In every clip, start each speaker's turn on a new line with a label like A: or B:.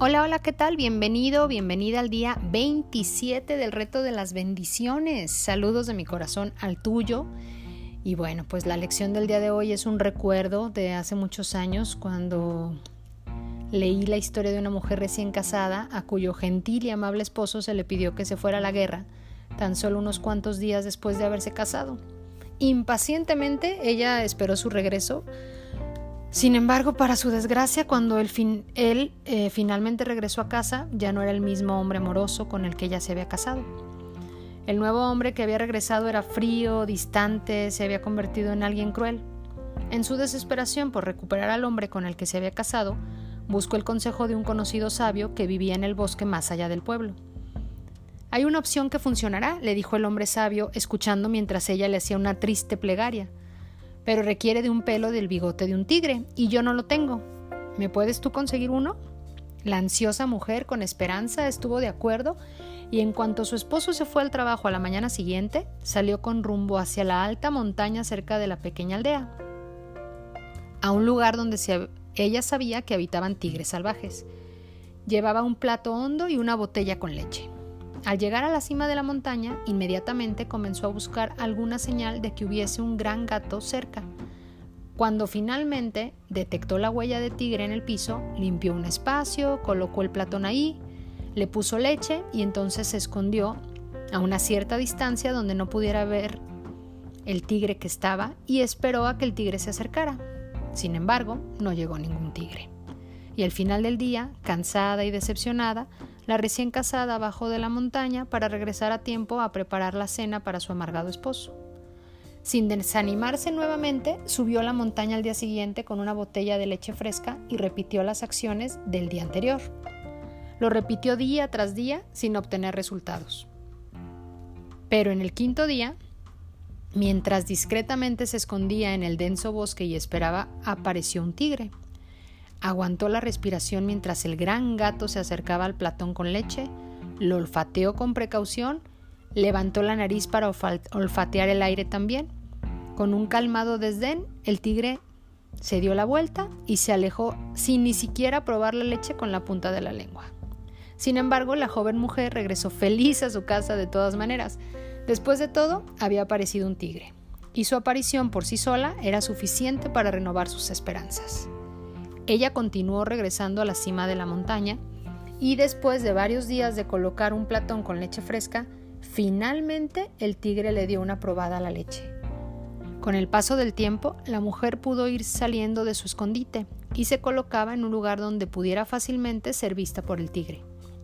A: Hola, hola, ¿qué tal? Bienvenido, bienvenida al día 27 del reto de las bendiciones. Saludos de mi corazón al tuyo. Y bueno, pues la lección del día de hoy es un recuerdo de hace muchos años cuando leí la historia de una mujer recién casada a cuyo gentil y amable esposo se le pidió que se fuera a la guerra tan solo unos cuantos días después de haberse casado. Impacientemente ella esperó su regreso sin embargo, para su desgracia, cuando él, eh, finalmente regresó a casa, ya no era el mismo hombre amoroso con el que ella se había casado. El nuevo hombre que había regresado era frío, distante, se había convertido en alguien cruel. En su desesperación por recuperar al hombre con el que se había casado, buscó el consejo de un conocido sabio que vivía en el bosque más allá del pueblo. Hay una opción que funcionará, le dijo el hombre sabio, escuchando mientras ella le hacía una triste plegaria pero requiere de un pelo del bigote de un tigre, y yo no lo tengo. ¿Me puedes tú conseguir uno? La ansiosa mujer, con esperanza, estuvo de acuerdo, y en cuanto su esposo se fue al trabajo a la mañana siguiente, salió con rumbo hacia la alta montaña cerca de la pequeña aldea, a un lugar donde ella sabía que habitaban tigres salvajes. Llevaba un plato hondo y una botella con leche. Al llegar a la cima de la montaña, inmediatamente comenzó a buscar alguna señal de que hubiese un gran gato cerca. Cuando finalmente detectó la huella de tigre en el piso, limpió un espacio, colocó el platón ahí, le puso leche y entonces se escondió a una cierta distancia donde no pudiera ver el tigre que estaba y esperó a que el tigre se acercara. Sin embargo, no llegó ningún tigre. Y al final del día, cansada y decepcionada, la recién casada bajó de la montaña para regresar a tiempo a preparar la cena para su amargado esposo. Sin desanimarse nuevamente, subió la montaña al día siguiente con una botella de leche fresca y repitió las acciones del día anterior. Lo repitió día tras día sin obtener resultados. Pero en el quinto día, mientras discretamente se escondía en el denso bosque y esperaba, apareció un tigre. Aguantó la respiración mientras el gran gato se acercaba al platón con leche, lo olfateó con precaución, levantó la nariz para olfatear el aire también. Con un calmado desdén, el tigre se dio la vuelta y se alejó sin ni siquiera probar la leche con la punta de la lengua. Sin embargo, la joven mujer regresó feliz a su casa de todas maneras. Después de todo, había aparecido un tigre, y su aparición por sí sola era suficiente para renovar sus esperanzas. Ella continuó regresando a la cima de la montaña y después de varios días de colocar un platón con leche fresca, finalmente el tigre le dio una probada a la leche. Con el paso del tiempo, la mujer pudo ir saliendo de su escondite y se colocaba en un lugar donde pudiera fácilmente ser vista por el tigre.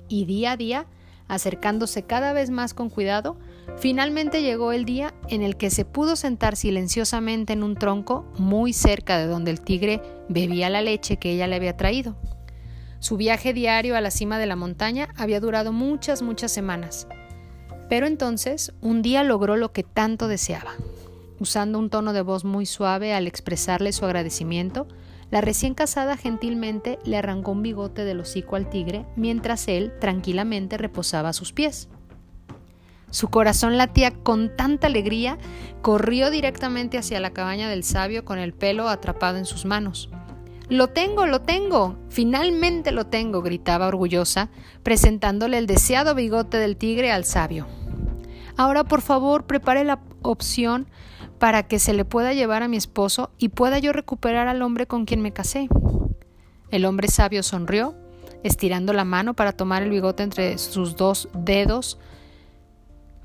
A: Y día a día, acercándose cada vez más con cuidado, Finalmente llegó el día en el que se pudo sentar silenciosamente en un tronco muy cerca de donde el tigre bebía la leche que ella le había traído. Su viaje diario a la cima de la montaña había durado muchas, muchas semanas. Pero entonces, un día logró lo que tanto deseaba. Usando un tono de voz muy suave al expresarle su agradecimiento, la recién casada gentilmente le arrancó un bigote del hocico al tigre mientras él tranquilamente reposaba a sus pies. Su corazón latía con tanta alegría, corrió directamente hacia la cabaña del sabio con el pelo atrapado en sus manos. Lo tengo, lo tengo, finalmente lo tengo, gritaba orgullosa, presentándole el deseado bigote del tigre al sabio. Ahora, por favor, prepare la opción para que se le pueda llevar a mi esposo y pueda yo recuperar al hombre con quien me casé. El hombre sabio sonrió, estirando la mano para tomar el bigote entre sus dos dedos,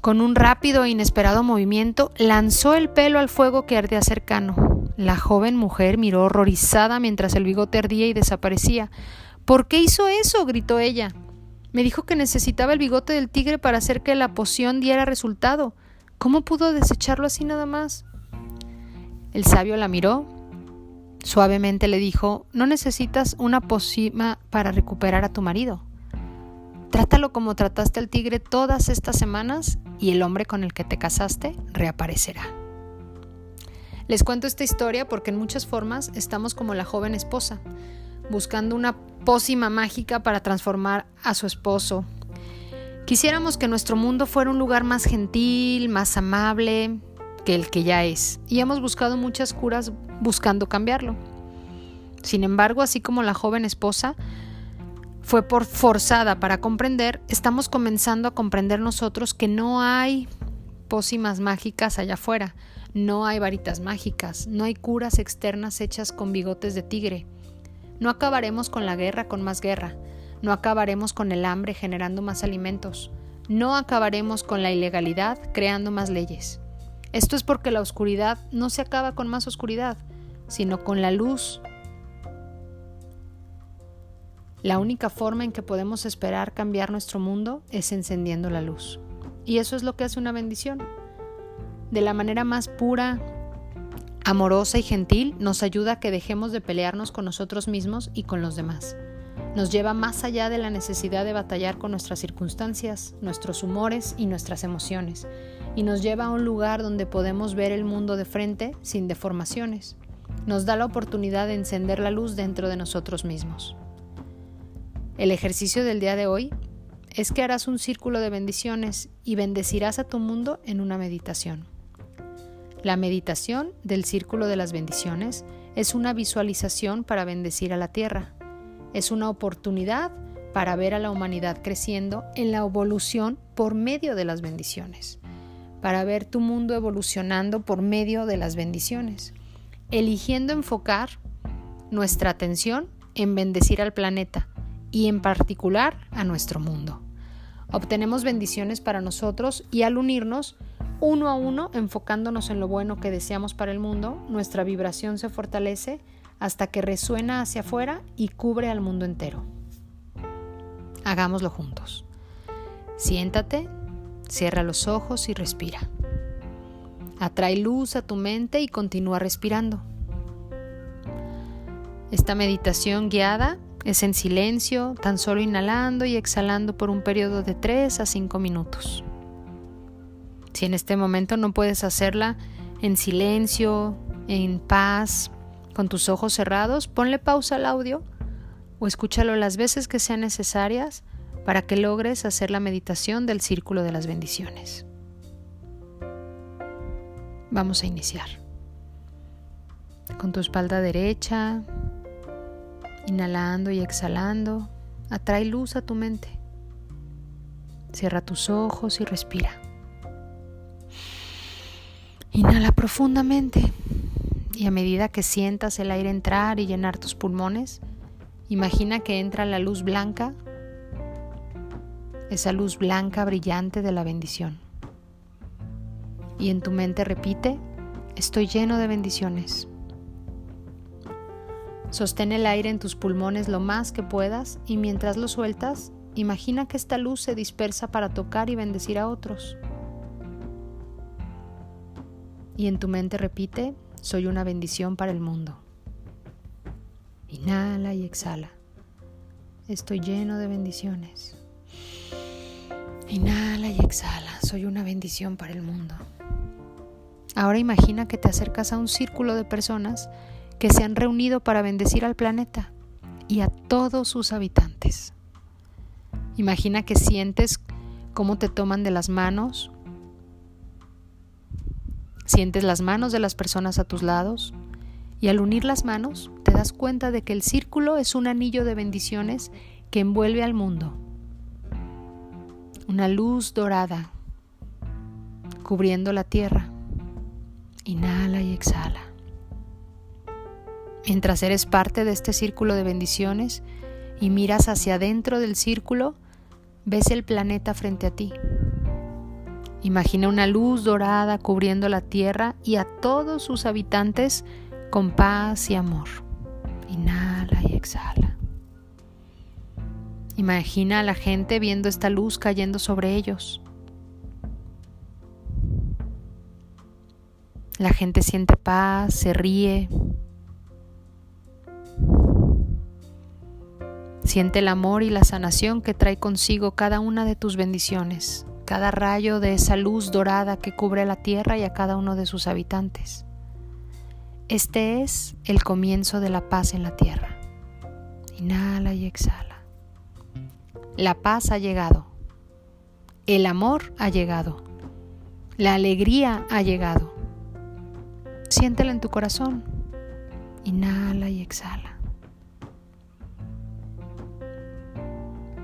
A: con un rápido e inesperado movimiento, lanzó el pelo al fuego que ardía cercano. La joven mujer miró horrorizada mientras el bigote ardía y desaparecía. ¿Por qué hizo eso? gritó ella. Me dijo que necesitaba el bigote del tigre para hacer que la poción diera resultado. ¿Cómo pudo desecharlo así nada más? El sabio la miró. Suavemente le dijo, no necesitas una pócima para recuperar a tu marido. Trátalo como trataste al tigre todas estas semanas y el hombre con el que te casaste reaparecerá. Les cuento esta historia porque en muchas formas estamos como la joven esposa, buscando una pócima mágica para transformar a su esposo. Quisiéramos que nuestro mundo fuera un lugar más gentil, más amable que el que ya es, y hemos buscado muchas curas buscando cambiarlo. Sin embargo, así como la joven esposa, fue por forzada para comprender, estamos comenzando a comprender nosotros que no hay pócimas mágicas allá afuera, no hay varitas mágicas, no hay curas externas hechas con bigotes de tigre. No acabaremos con la guerra con más guerra, no acabaremos con el hambre generando más alimentos, no acabaremos con la ilegalidad creando más leyes. Esto es porque la oscuridad no se acaba con más oscuridad, sino con la luz la única forma en que podemos esperar cambiar nuestro mundo es encendiendo la luz. Y eso es lo que hace una bendición. De la manera más pura, amorosa y gentil, nos ayuda a que dejemos de pelearnos con nosotros mismos y con los demás. Nos lleva más allá de la necesidad de batallar con nuestras circunstancias, nuestros humores y nuestras emociones, y nos lleva a un lugar donde podemos ver el mundo de frente sin deformaciones. Nos da la oportunidad de encender la luz dentro de nosotros mismos. El ejercicio del día de hoy es que harás un círculo de bendiciones y bendecirás a tu mundo en una meditación. La meditación del círculo de las bendiciones es una visualización para bendecir a la tierra. Es una oportunidad para ver a la humanidad creciendo en la evolución por medio de las bendiciones, para ver tu mundo evolucionando por medio de las bendiciones, eligiendo enfocar nuestra atención en bendecir al planeta, y en particular a nuestro mundo. Obtenemos bendiciones para nosotros y al unirnos uno a uno, enfocándonos en lo bueno que deseamos para el mundo, nuestra vibración se fortalece hasta que resuena hacia afuera y cubre al mundo entero. Hagámoslo juntos. Siéntate, cierra los ojos y respira. Atrae luz a tu mente y continúa respirando. Esta meditación guiada es en silencio, tan solo inhalando y exhalando por un periodo de 3 a 5 minutos. Si en este momento no puedes hacerla en silencio, en paz, con tus ojos cerrados, ponle pausa al audio o escúchalo las veces que sean necesarias para que logres hacer la meditación del círculo de las bendiciones. Vamos a iniciar. Con tu espalda derecha, Inhalando y exhalando, atrae luz a tu mente. Cierra tus ojos y respira. Inhala profundamente y a medida que sientas el aire entrar y llenar tus pulmones, imagina que entra la luz blanca, esa luz blanca brillante de la bendición. Y en tu mente repite, estoy lleno de bendiciones. Sostén el aire en tus pulmones lo más que puedas y mientras lo sueltas, imagina que esta luz se dispersa para tocar y bendecir a otros. Y en tu mente repite, soy una bendición para el mundo. Inhala y exhala. Estoy lleno de bendiciones. Inhala y exhala. Soy una bendición para el mundo. Ahora imagina que te acercas a un círculo de personas que se han reunido para bendecir al planeta y a todos sus habitantes. Imagina que sientes cómo te toman de las manos, sientes las manos de las personas a tus lados y al unir las manos te das cuenta de que el círculo es un anillo de bendiciones que envuelve al mundo. Una luz dorada cubriendo la tierra. Inhala y exhala. Mientras eres parte de este círculo de bendiciones y miras hacia adentro del círculo, ves el planeta frente a ti. Imagina una luz dorada cubriendo la tierra y a todos sus habitantes con paz y amor. Inhala y exhala. Imagina a la gente viendo esta luz cayendo sobre ellos. La gente siente paz, se ríe, Siente el amor y la sanación que trae consigo cada una de tus bendiciones, cada rayo de esa luz dorada que cubre la tierra y a cada uno de sus habitantes. Este es el comienzo de la paz en la tierra. Inhala y exhala. La paz ha llegado. El amor ha llegado. La alegría ha llegado. Siéntela en tu corazón. Inhala y exhala.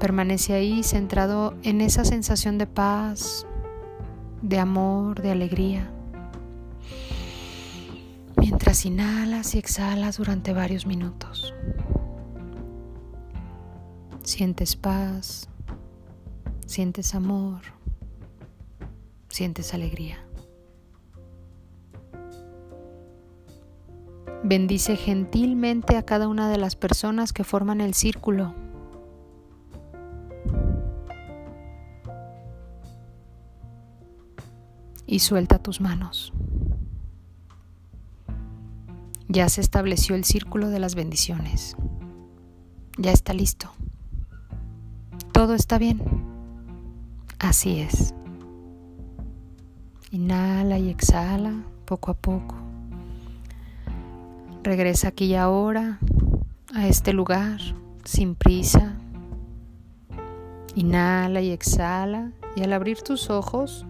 A: Permanece ahí centrado en esa sensación de paz, de amor, de alegría. Mientras inhalas y exhalas durante varios minutos. Sientes paz, sientes amor, sientes alegría. Bendice gentilmente a cada una de las personas que forman el círculo. Y suelta tus manos. Ya se estableció el círculo de las bendiciones. Ya está listo. Todo está bien. Así es. Inhala y exhala poco a poco. Regresa aquí y ahora a este lugar sin prisa. Inhala y exhala y al abrir tus ojos,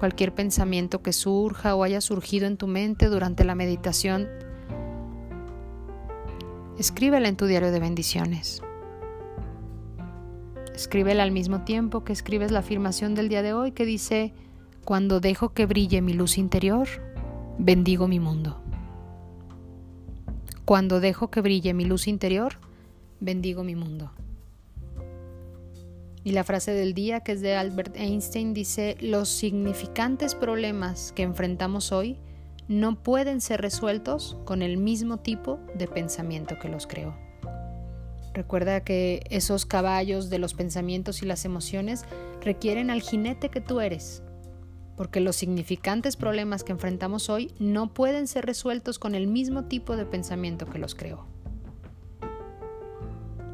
A: cualquier pensamiento que surja o haya surgido en tu mente durante la meditación, escríbela en tu diario de bendiciones. Escríbela al mismo tiempo que escribes la afirmación del día de hoy que dice, cuando dejo que brille mi luz interior, bendigo mi mundo. Cuando dejo que brille mi luz interior, bendigo mi mundo. Y la frase del día, que es de Albert Einstein, dice, los significantes problemas que enfrentamos hoy no pueden ser resueltos con el mismo tipo de pensamiento que los creó. Recuerda que esos caballos de los pensamientos y las emociones requieren al jinete que tú eres, porque los significantes problemas que enfrentamos hoy no pueden ser resueltos con el mismo tipo de pensamiento que los creó.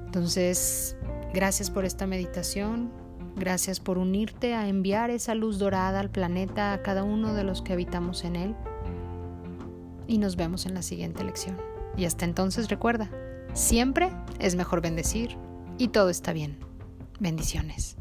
A: Entonces, gracias por esta meditación, gracias por unirte a enviar esa luz dorada al planeta, a cada uno de los que habitamos en él. Y nos vemos en la siguiente lección. Y hasta entonces recuerda, siempre es mejor bendecir y todo está bien. Bendiciones.